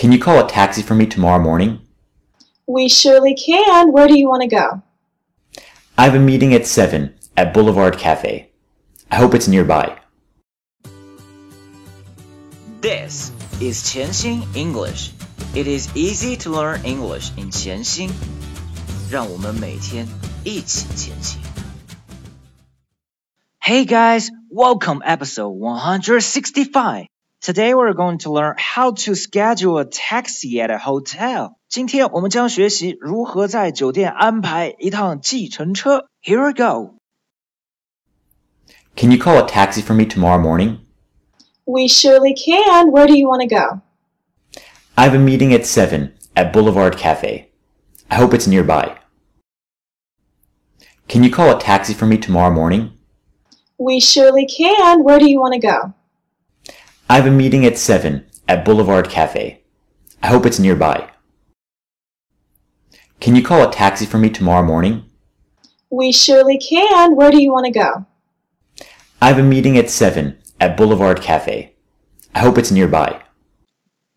Can you call a taxi for me tomorrow morning? We surely can. Where do you want to go? I have a meeting at 7 at Boulevard Cafe. I hope it's nearby. This is 潜心 English. It is easy to learn English in 潜心。让我们每天一起前行。Hey guys, welcome episode 165. Today we're going to learn how to schedule a taxi at a hotel. 今天我们将学习如何在酒店安排一趟计程车。Here we go. Can you call a taxi for me tomorrow morning? We surely can. Where do you want to go? I have a meeting at 7 at Boulevard Cafe. I hope it's nearby. Can you call a taxi for me tomorrow morning? We surely can. Where do you want to go? I have a meeting at 7 at Boulevard Cafe. I hope it's nearby. Can you call a taxi for me tomorrow morning? We surely can. Where do you want to go? I have a meeting at 7 at Boulevard Cafe. I hope it's nearby.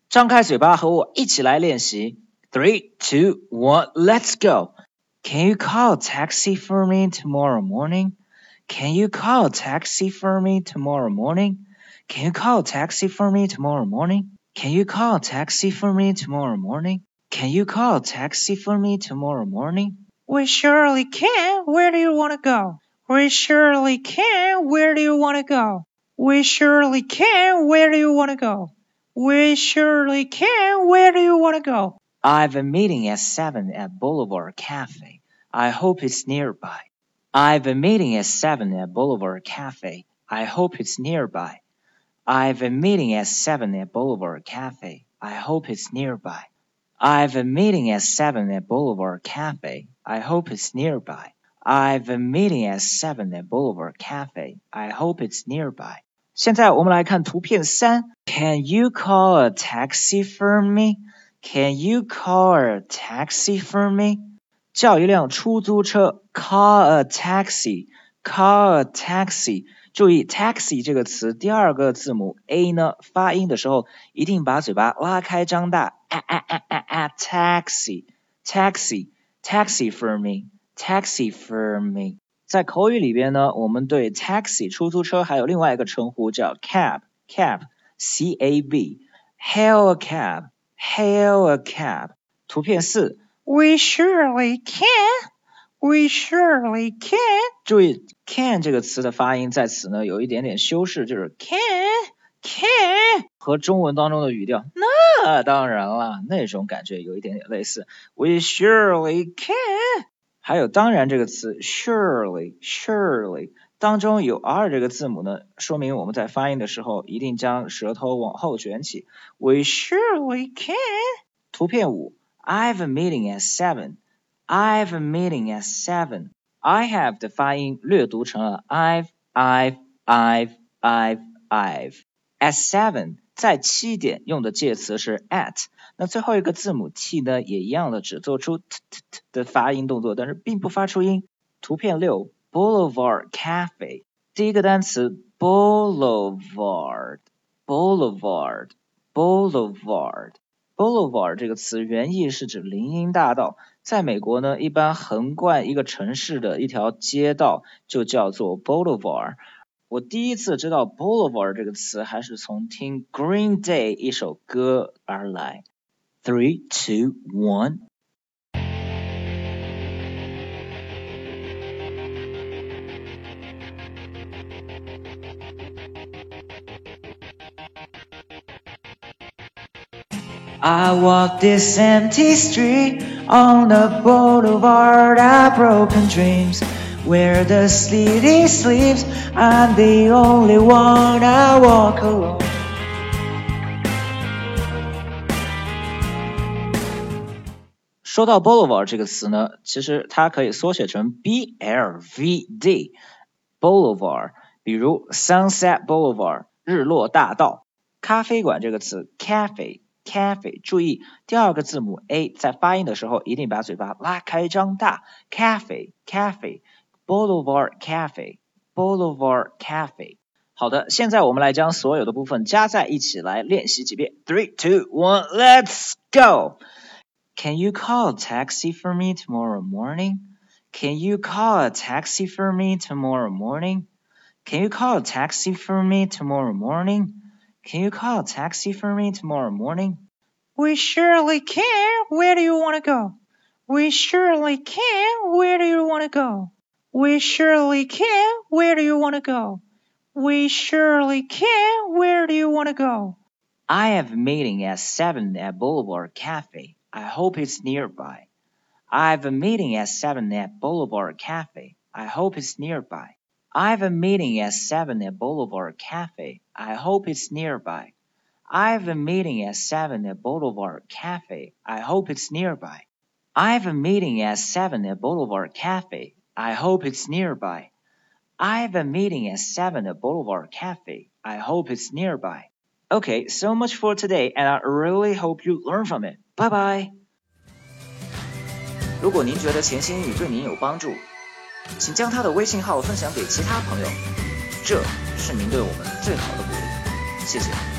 张开嘴巴和我一起来练习。Three, two, one, let's go. Can you call a taxi for me tomorrow morning? Can you call a taxi for me tomorrow morning? Can you call a taxi for me tomorrow morning? Can you call a taxi for me tomorrow morning? Can you call a taxi for me tomorrow morning? We surely can. Where do you want to go? We surely can. Where do you want to go? We surely can. Where do you want to go? We surely can. Where do you want to go? I've a meeting at 7 at Boulevard Cafe. I hope it's nearby. I've a meeting at 7 at Boulevard Cafe. I hope it's nearby. I've a meeting at 7 at Boulevard Cafe. I hope it's nearby. I've a meeting at 7 at Boulevard Cafe. I hope it's nearby. I've a meeting at 7 at Boulevard Cafe. I hope it's nearby. 现在我们来看图片三。Can you call a taxi for me? Can you call a taxi for me? 叫一辆出租车。Call a taxi. Call a taxi. 注意，taxi 这个词第二个字母 a 呢，发音的时候一定把嘴巴拉开张大。啊啊啊啊啊！taxi，taxi，taxi for me，taxi for me。在口语里边呢，我们对 taxi 出租车还有另外一个称呼叫 cab，cab，c a b，hail a cab，hail a cab。图片四，We surely can。We surely can。注意，can 这个词的发音在此呢有一点点修饰，就是 can can 和中文当中的语调，那当然了，那种感觉有一点点类似。We surely can。还有当然这个词，surely surely 当中有 r 这个字母呢，说明我们在发音的时候一定将舌头往后卷起。We surely can。图片五，I have a meeting at seven。I have a meeting at seven. I have 的发音略读成了 I've I've I've I've I've. At seven 在七点用的介词是 at，那最后一个字母 t 呢也一样的只做出 t t t 的发音动作，但是并不发出音。图片六，Boulevard Cafe，第一个单词 Boulevard，Boulevard，Boulevard。Boulevard 这个词原意是指林荫大道，在美国呢，一般横贯一个城市的一条街道就叫做 Boulevard。我第一次知道 Boulevard 这个词，还是从听 Green Day 一首歌而来。Three, two, one. I walk this empty street on the boulevard of broken dreams where the city sleeps. I'm the only one I walk alone. 说到 boulevard 这个词呢，其实它可以缩写成 B L V D boulevard，比如 Sunset Boulevard 日落大道。咖啡馆这个词 cafe。 cafe，注意第二个字母 a 在发音的时候一定把嘴巴拉开张大。cafe，cafe，boulevard cafe，boulevard cafe。 好的，现在我们来将所有的部分加在一起来练习几遍。Three, two, one, let's go. Can you call a taxi for me tomorrow morning? Can you call a taxi for me tomorrow morning? Can you call a taxi for me tomorrow morning? Can you call a taxi for me tomorrow morning? We surely can. Where do you want to go? We surely can. Where do you want to go? We surely can. Where do you want to go? We surely can. Where do you want to go? I have a meeting at 7 at Boulevard Cafe. I hope it's nearby. I have a meeting at 7 at Boulevard Cafe. I hope it's nearby. I have a meeting at 7 at Boulevard Cafe. I hope it's nearby. I have a meeting at 7 at Boulevard Cafe. I hope it's nearby. I have a meeting at 7 at Boulevard Cafe. I hope it's nearby. I have a meeting at 7 at Boulevard Cafe. I hope it's nearby. Okay, so much for today, and I really hope you learn from it. Bye bye. 如果您觉得潜心英语对您有帮助， 请将他的微信号分享给其他朋友，这是您对我们最好的鼓励。谢谢。